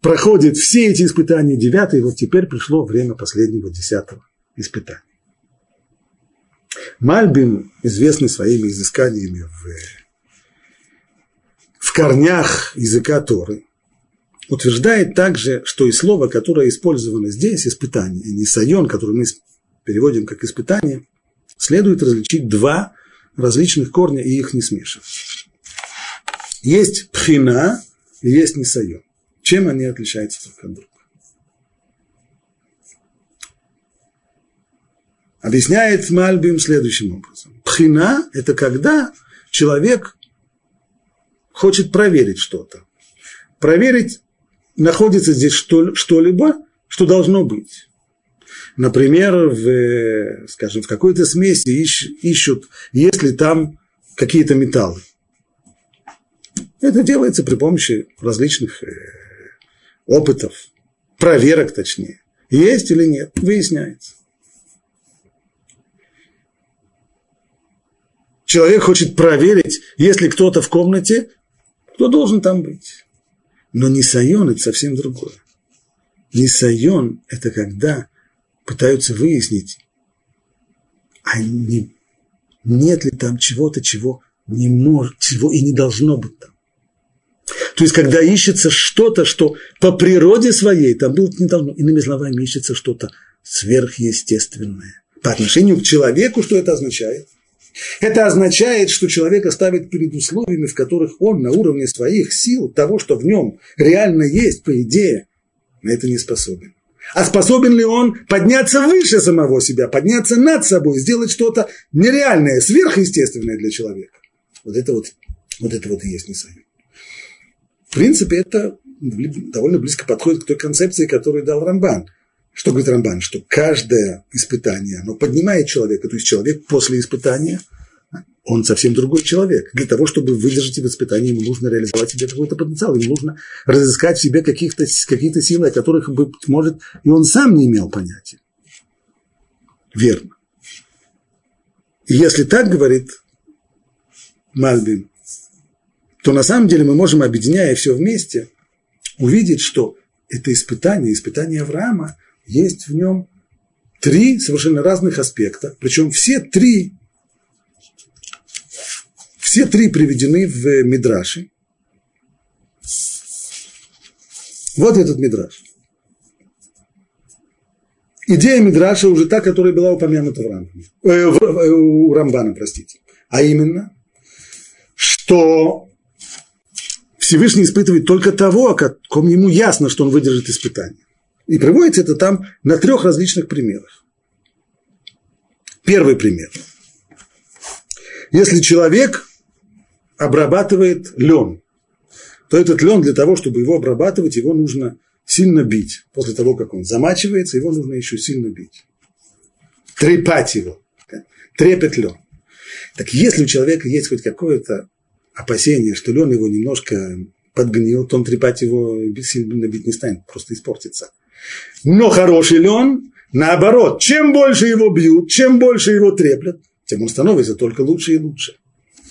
проходит все эти испытания девятые, и вот теперь пришло время последнего десятого испытания. Мальбин, известный своими изысканиями в, в корнях языка Торы, утверждает также, что и слово, которое использовано здесь, испытание, и нисайон, которое мы переводим как испытание, следует различить два различных корня и их не смешивать. Есть пхина и есть нисайон. Чем они отличаются друг от друга? Объясняет Мальбим следующим образом. Пхина – это когда человек хочет проверить что-то. Проверить, находится здесь что, что-либо, что должно быть. Например, в, скажем, в какой-то смеси ищ, ищут, есть ли там какие-то металлы. Это делается при помощи различных э, опытов, проверок точнее. Есть или нет, выясняется. Человек хочет проверить, если кто-то в комнате, кто должен там быть. Но нисайон – это совсем другое. Нисайон – это когда пытаются выяснить, а не, нет ли там чего-то, чего не может, чего и не должно быть там. То есть, когда ищется что-то, что по природе своей там быть не должно, иными словами, ищется что-то сверхъестественное. По отношению к человеку, что это означает? Это означает, что человека ставит перед условиями, в которых он на уровне своих сил, того, что в нем реально есть, по идее, на это не способен. А способен ли он подняться выше самого себя, подняться над собой, сделать что-то нереальное, сверхъестественное для человека? Вот это вот, вот это вот и есть Нисайон. В принципе, это довольно близко подходит к той концепции, которую дал Рамбан. Что говорит Рамбан? Что каждое испытание, оно поднимает человека. То есть человек после испытания, он совсем другой человек. Для того, чтобы выдержать это испытание, ему нужно реализовать в себе какой-то потенциал. Ему нужно разыскать в себе каких-то, какие-то силы, о которых, быть может, и он сам не имел понятия. Верно. И если так говорит Мальбин, то на самом деле мы можем, объединяя все вместе, увидеть, что это испытание, испытание Авраама, есть в нем три совершенно разных аспекта, причем все три, все три приведены в Мидраше. Вот этот Мидраш. Идея Мидраша уже та, которая была упомянута в Рамбане, э, в, э, у Рамбана, простите. А именно, что Всевышний испытывает только того, о ком ему ясно, что он выдержит испытание. И приводится это там на трех различных примерах. Первый пример. Если человек обрабатывает лен, то этот лен для того, чтобы его обрабатывать, его нужно сильно бить. После того, как он замачивается, его нужно еще сильно бить. Трепать его. Трепет лен. Так если у человека есть хоть какое-то опасение, что лен его немножко подгнил, то он трепать его сильно бить не станет, просто испортится. Но хороший ли он? Наоборот, чем больше его бьют, чем больше его треплят, тем он становится только лучше и лучше.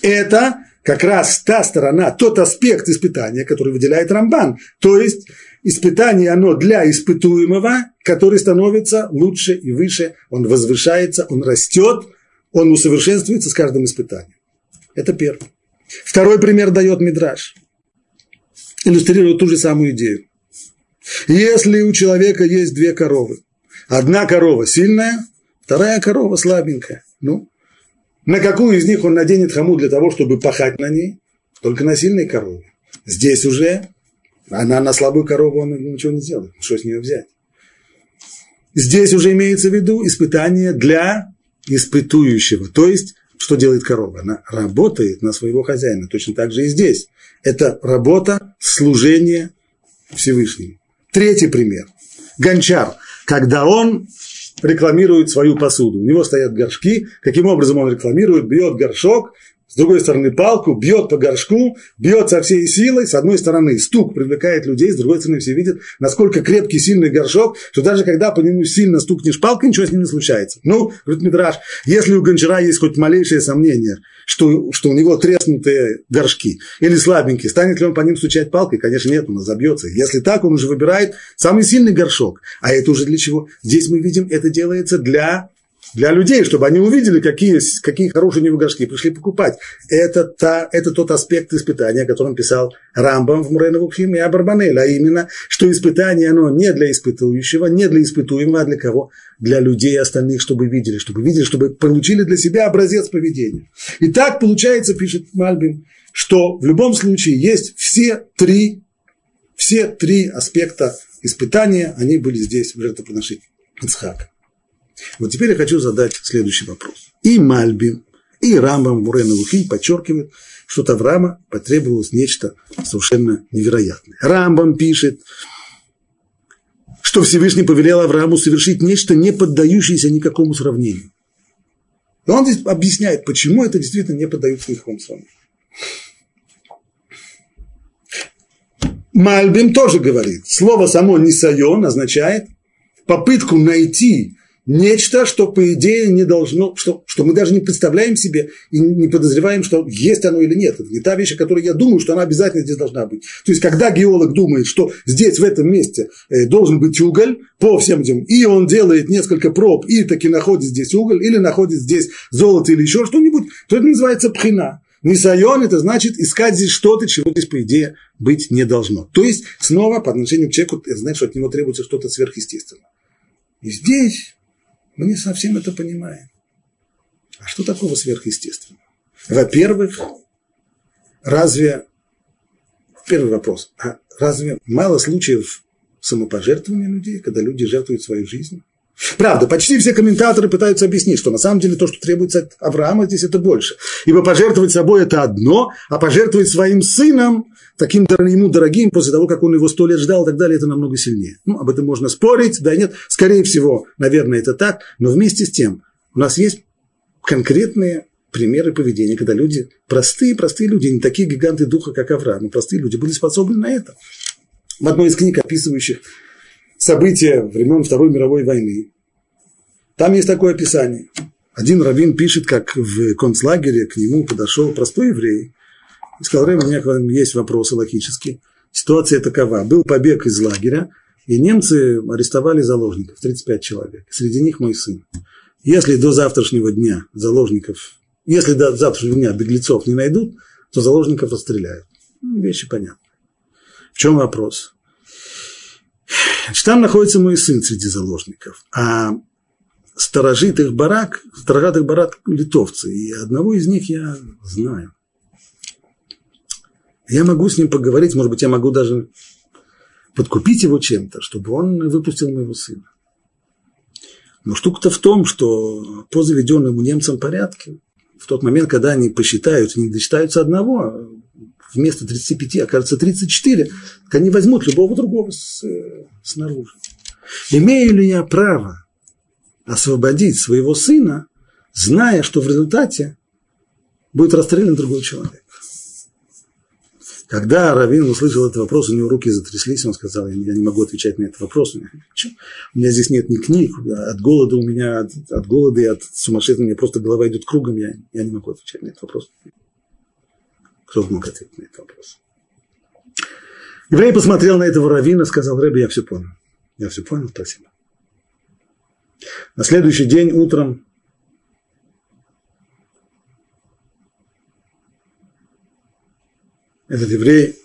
Это как раз та сторона, тот аспект испытания, который выделяет Рамбан. То есть испытание оно для испытуемого, который становится лучше и выше, он возвышается, он растет, он усовершенствуется с каждым испытанием. Это первый. Второй пример дает Мидраш. Иллюстрирует ту же самую идею. Если у человека есть две коровы, одна корова сильная, вторая корова слабенькая, ну, на какую из них он наденет хаму для того, чтобы пахать на ней? Только на сильной корове. Здесь уже она на слабую корову он ничего не сделает. Что с нее взять? Здесь уже имеется в виду испытание для испытующего. То есть, что делает корова? Она работает на своего хозяина. Точно так же и здесь. Это работа, служение Всевышним. Третий пример. Гончар. Когда он рекламирует свою посуду. У него стоят горшки. Каким образом он рекламирует? Бьет горшок, с другой стороны палку, бьет по горшку, бьет со всей силой, с одной стороны стук привлекает людей, с другой стороны все видят, насколько крепкий, сильный горшок, что даже когда по нему сильно стукнешь палкой, ничего с ним не случается. Ну, говорит Мидраш, если у гончара есть хоть малейшее сомнение, что, что у него треснутые горшки или слабенькие, станет ли он по ним стучать палкой? Конечно, нет, он забьется. Если так, он уже выбирает самый сильный горшок. А это уже для чего? Здесь мы видим, это делается для для людей, чтобы они увидели, какие, какие хорошие у него горшки, пришли покупать. Это, та, это тот аспект испытания, о котором писал Рамбам в Муреновухим и Абарбанель, а именно, что испытание, оно не для испытующего, не для испытуемого, а для кого? Для людей остальных, чтобы видели, чтобы видели, чтобы получили для себя образец поведения. И так получается, пишет Мальбин, что в любом случае есть все три, все три аспекта испытания, они были здесь в жертвоприношении Ицхака. Вот теперь я хочу задать следующий вопрос. И Мальбим, и Рамбам Мурена Лухи подчеркивают, что от Авраама потребовалось нечто совершенно невероятное. Рамбам пишет, что Всевышний повелел Аврааму совершить нечто, не поддающееся никакому сравнению. И он здесь объясняет, почему это действительно не поддается никакому сравнению. Мальбим тоже говорит, слово само «нисайон» означает попытку найти нечто, что, по идее, не должно, что, что мы даже не представляем себе и не подозреваем, что есть оно или нет. Это не та вещь, о которой я думаю, что она обязательно здесь должна быть. То есть, когда геолог думает, что здесь, в этом месте, э, должен быть уголь по всем этим, и он делает несколько проб, и таки находит здесь уголь, или находит здесь золото или еще что-нибудь, то это называется пхина. Нисайон – это значит искать здесь что-то, чего здесь, по идее, быть не должно. То есть, снова, по отношению к человеку, это значит, что от него требуется что-то сверхъестественное. И здесь мы не совсем это понимаем. А что такого сверхъестественного? Во-первых, разве... Первый вопрос. А разве мало случаев самопожертвования людей, когда люди жертвуют свою жизнь? Правда, почти все комментаторы пытаются объяснить, что на самом деле то, что требуется от Авраама, здесь это больше. Ибо пожертвовать собой это одно, а пожертвовать своим сыном, таким ему дорогим, после того, как он его сто лет ждал и так далее, это намного сильнее. Ну, об этом можно спорить, да нет, скорее всего, наверное, это так, но вместе с тем у нас есть конкретные примеры поведения, когда люди, простые, простые люди, не такие гиганты духа, как Авраам, но простые люди были способны на это. В одной из книг, описывающих события времен Второй мировой войны. Там есть такое описание. Один раввин пишет, как в концлагере к нему подошел простой еврей и сказал, Рэм, у меня к вам есть вопросы логические. Ситуация такова. Был побег из лагеря, и немцы арестовали заложников, 35 человек. Среди них мой сын. Если до завтрашнего дня заложников, если до завтрашнего дня беглецов не найдут, то заложников расстреляют. Ну, вещи понятны. В чем вопрос? Значит, там находится мой сын среди заложников, а сторожит их барак, сторожат их барак литовцы, и одного из них я знаю. Я могу с ним поговорить, может быть, я могу даже подкупить его чем-то, чтобы он выпустил моего сына. Но штука-то в том, что по заведенному немцам порядке, в тот момент, когда они посчитают, не досчитаются одного, вместо 35 окажется 34, так они возьмут любого другого с, э, снаружи. Имею ли я право освободить своего сына, зная, что в результате будет расстрелян другой человек? Когда Равин услышал этот вопрос, у него руки затряслись, он сказал, я не могу отвечать на этот вопрос. У меня здесь нет ни книг, от голода у меня, от, от голода и от сумасшествия у меня просто голова идет кругом, я, я не могу отвечать на этот вопрос. Кто мог ответить на этот вопрос? Еврей посмотрел на этого раввина, сказал, Рэбби, я все понял. Я все понял, спасибо. На следующий день утром этот еврей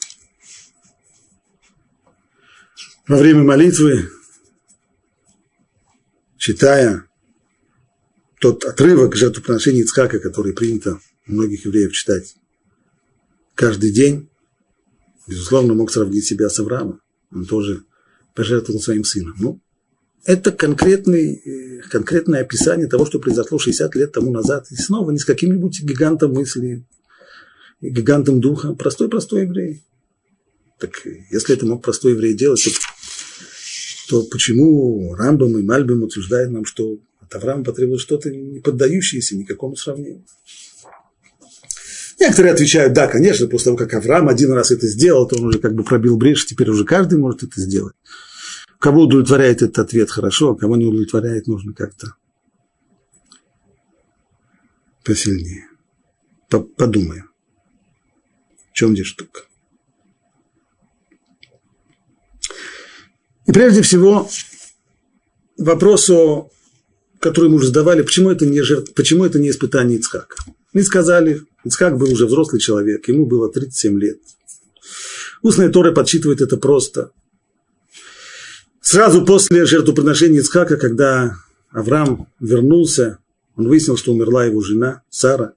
во время молитвы, читая тот отрывок жертвоприношения Ицхака, который принято у многих евреев читать каждый день, безусловно, мог сравнить себя с Авраамом. Он тоже пожертвовал своим сыном. Ну, это конкретный, э, конкретное описание того, что произошло 60 лет тому назад. И снова не с каким-нибудь гигантом мысли, гигантом духа. Простой-простой еврей. Так если это мог простой еврей делать, то, то почему Рамбам и Мальбим утверждают нам, что от Авраама потребовалось что-то не поддающееся никакому сравнению? Некоторые отвечают, да, конечно, после того, как Авраам один раз это сделал, то он уже как бы пробил брешь, теперь уже каждый может это сделать. Кого удовлетворяет этот ответ хорошо, а кого не удовлетворяет, нужно как-то посильнее. Подумаем, в чем здесь штука. И прежде всего, вопросу, который мы уже задавали, почему это не, жертв, почему это не испытание Ицхака. Мы сказали, Ицхак был уже взрослый человек, ему было 37 лет. Устная Тора подсчитывает это просто. Сразу после жертвоприношения Ицхака, когда Авраам вернулся, он выяснил, что умерла его жена Сара.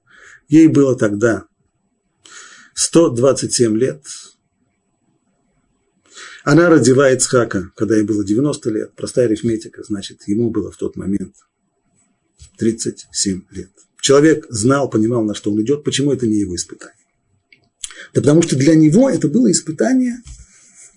Ей было тогда 127 лет. Она родила Ицхака, когда ей было 90 лет. Простая арифметика, значит, ему было в тот момент 37 лет. Человек знал, понимал, на что он идет. Почему это не его испытание? Да потому что для него это было испытание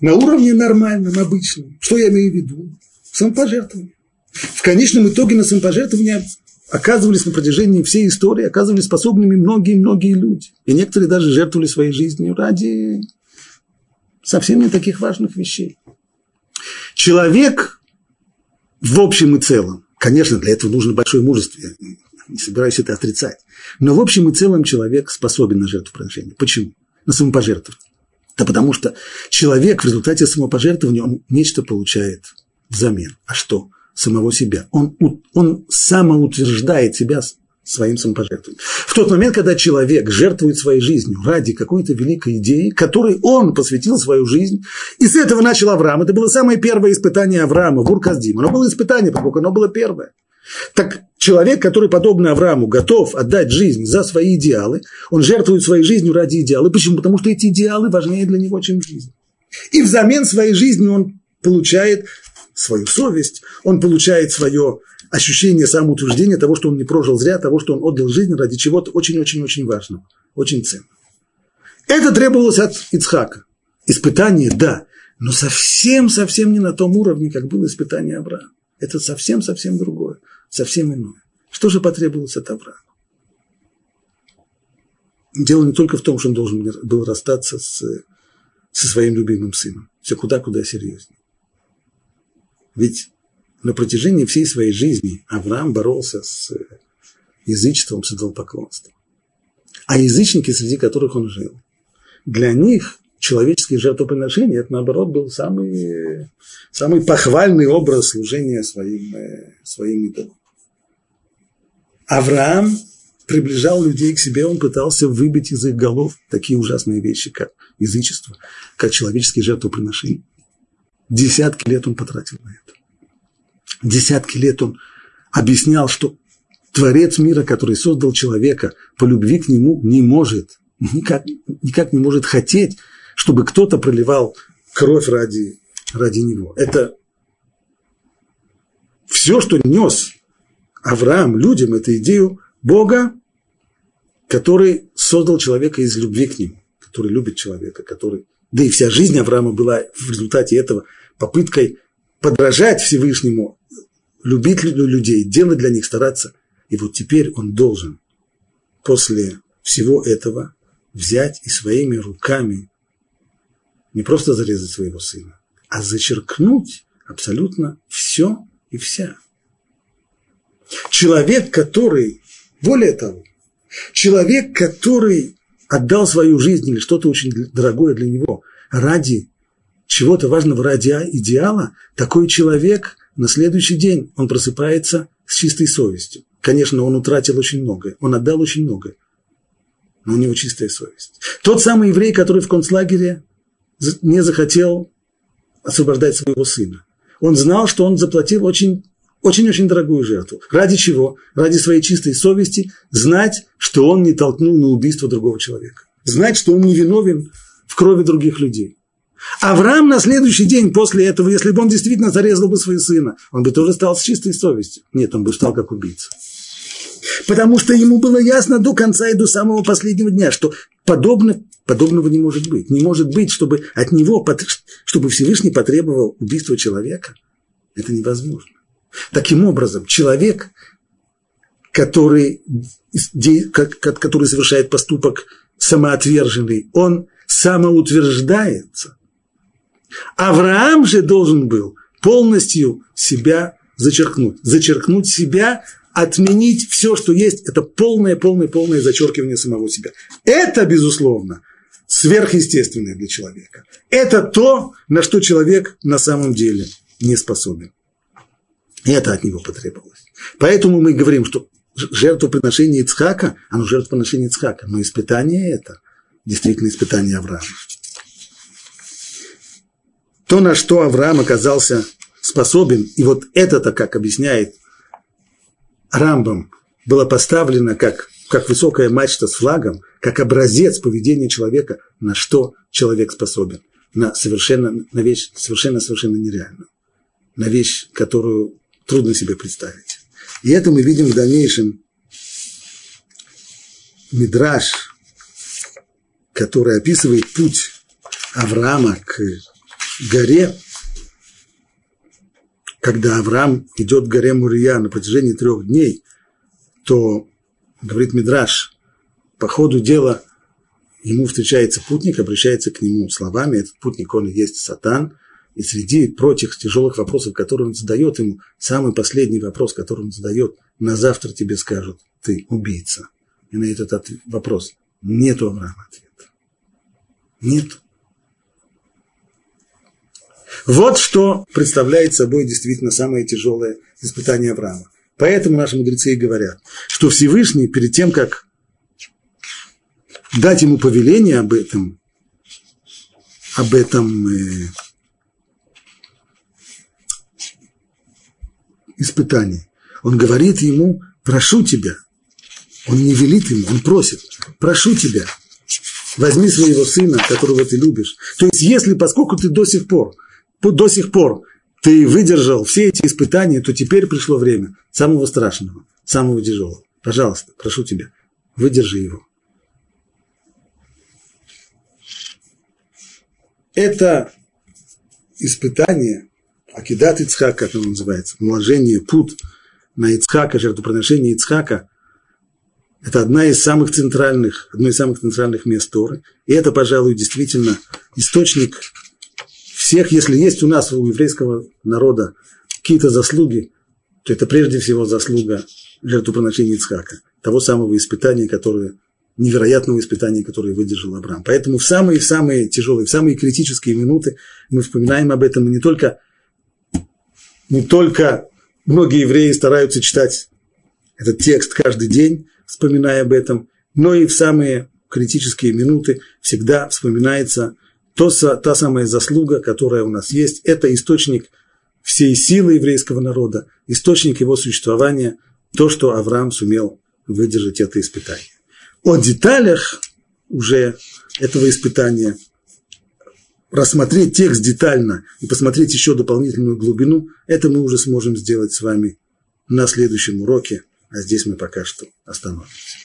на уровне нормальном, обычном. Что я имею в виду? Самопожертвование. В конечном итоге на самопожертвование оказывались на протяжении всей истории, оказывались способными многие-многие люди. И некоторые даже жертвовали своей жизнью ради совсем не таких важных вещей. Человек в общем и целом, конечно, для этого нужно большое мужество, я не собираюсь это отрицать, но в общем и целом человек способен на жертвоприношение. Почему? На самопожертвование. Да потому что человек в результате самопожертвования, он нечто получает взамен. А что? Самого себя. Он, он самоутверждает себя своим самопожертвованием. В тот момент, когда человек жертвует своей жизнью ради какой-то великой идеи, которой он посвятил свою жизнь, и с этого начал Авраам, это было самое первое испытание Авраама в Урказдим. Оно было испытание, поскольку оно было первое. Так человек, который, подобно Аврааму, готов отдать жизнь за свои идеалы, он жертвует своей жизнью ради идеала. Почему? Потому что эти идеалы важнее для него, чем жизнь. И взамен своей жизни он получает свою совесть, он получает свое ощущение самоутверждения того, что он не прожил зря, того, что он отдал жизнь ради чего-то очень-очень-очень важного, очень ценного. Это требовалось от Ицхака. Испытание, да, но совсем-совсем не на том уровне, как было испытание Авраама. Это совсем-совсем другое, совсем иное. Что же потребовалось от Авраама? Дело не только в том, что он должен был расстаться с, со своим любимым сыном. Все куда-куда серьезнее. Ведь на протяжении всей своей жизни Авраам боролся с язычеством, с идолопоклонством. А язычники, среди которых он жил, для них человеческие жертвоприношения, это наоборот был самый, самый похвальный образ служения своим, своим идолам. Авраам приближал людей к себе, он пытался выбить из их голов такие ужасные вещи, как язычество, как человеческие жертвоприношения. Десятки лет он потратил на это десятки лет он объяснял, что Творец мира, который создал человека по любви к нему, не может, никак, никак не может хотеть, чтобы кто-то проливал кровь ради, ради него. Это все, что нес Авраам людям, это идею Бога, который создал человека из любви к нему, который любит человека, который... Да и вся жизнь Авраама была в результате этого попыткой подражать Всевышнему, любить людей, делать для них, стараться. И вот теперь он должен после всего этого взять и своими руками не просто зарезать своего сына, а зачеркнуть абсолютно все и вся. Человек, который, более того, человек, который отдал свою жизнь или что-то очень дорогое для него ради чего-то важного ради идеала, такой человек на следующий день он просыпается с чистой совестью. Конечно, он утратил очень многое, он отдал очень многое, но у него чистая совесть. Тот самый еврей, который в концлагере не захотел освобождать своего сына. Он знал, что он заплатил очень очень-очень дорогую жертву. Ради чего? Ради своей чистой совести знать, что он не толкнул на убийство другого человека. Знать, что он не виновен в крови других людей. Авраам на следующий день после этого, если бы он действительно зарезал бы своего сына, он бы тоже стал с чистой совестью. Нет, он бы стал как убийца. Потому что ему было ясно до конца и до самого последнего дня, что подобно Подобного не может быть. Не может быть, чтобы от него, чтобы Всевышний потребовал убийства человека. Это невозможно. Таким образом, человек, который, который совершает поступок самоотверженный, он самоутверждается. Авраам же должен был полностью себя зачеркнуть. Зачеркнуть себя, отменить все, что есть. Это полное, полное, полное зачеркивание самого себя. Это, безусловно, сверхъестественное для человека. Это то, на что человек на самом деле не способен. Это от него потребовалось. Поэтому мы говорим, что жертвоприношение Ицхака, оно жертвоприношение Ицхака, но испытание это действительно испытание Авраама. То, на что Авраам оказался способен, и вот это-то, как объясняет Рамбам, было поставлено как, как высокая мачта с флагом, как образец поведения человека, на что человек способен, на совершенно, на вещь совершенно-совершенно нереальную, на вещь, которую трудно себе представить. И это мы видим в дальнейшем Мидраш, который описывает путь Авраама к горе, когда Авраам идет к горе Мурия на протяжении трех дней, то, говорит Мидраш, по ходу дела ему встречается путник, обращается к нему словами, этот путник, он и есть сатан, и среди прочих тяжелых вопросов, которые он задает ему, самый последний вопрос, который он задает, на завтра тебе скажут, ты убийца. И на этот вопрос нет у Авраама ответа. Нет. Вот что представляет собой действительно самое тяжелое испытание Авраама. Поэтому наши мудрецы и говорят, что Всевышний перед тем, как дать ему повеление об этом, об этом испытании. Он говорит ему, прошу тебя. Он не велит ему, он просит, прошу тебя, возьми своего сына, которого ты любишь. То есть, если, поскольку ты до сих пор, до сих пор ты выдержал все эти испытания, то теперь пришло время самого страшного, самого тяжелого. Пожалуйста, прошу тебя, выдержи его. Это испытание Акидат Ицхак, как он называется, наложение пут на Ицхака, жертвоприношение Ицхака, это одна из самых центральных, одно из самых центральных мест Торы. И это, пожалуй, действительно источник всех, если есть у нас, у еврейского народа, какие-то заслуги, то это прежде всего заслуга жертвоприношения Ицхака, того самого испытания, которое, невероятного испытания, которое выдержал Авраам. Поэтому в самые-самые тяжелые, в самые критические минуты мы вспоминаем об этом, и не только не только многие евреи стараются читать этот текст каждый день, вспоминая об этом, но и в самые критические минуты всегда вспоминается то, та самая заслуга, которая у нас есть. Это источник всей силы еврейского народа, источник его существования, то, что Авраам сумел выдержать это испытание. О деталях уже этого испытания рассмотреть текст детально и посмотреть еще дополнительную глубину, это мы уже сможем сделать с вами на следующем уроке, а здесь мы пока что остановимся.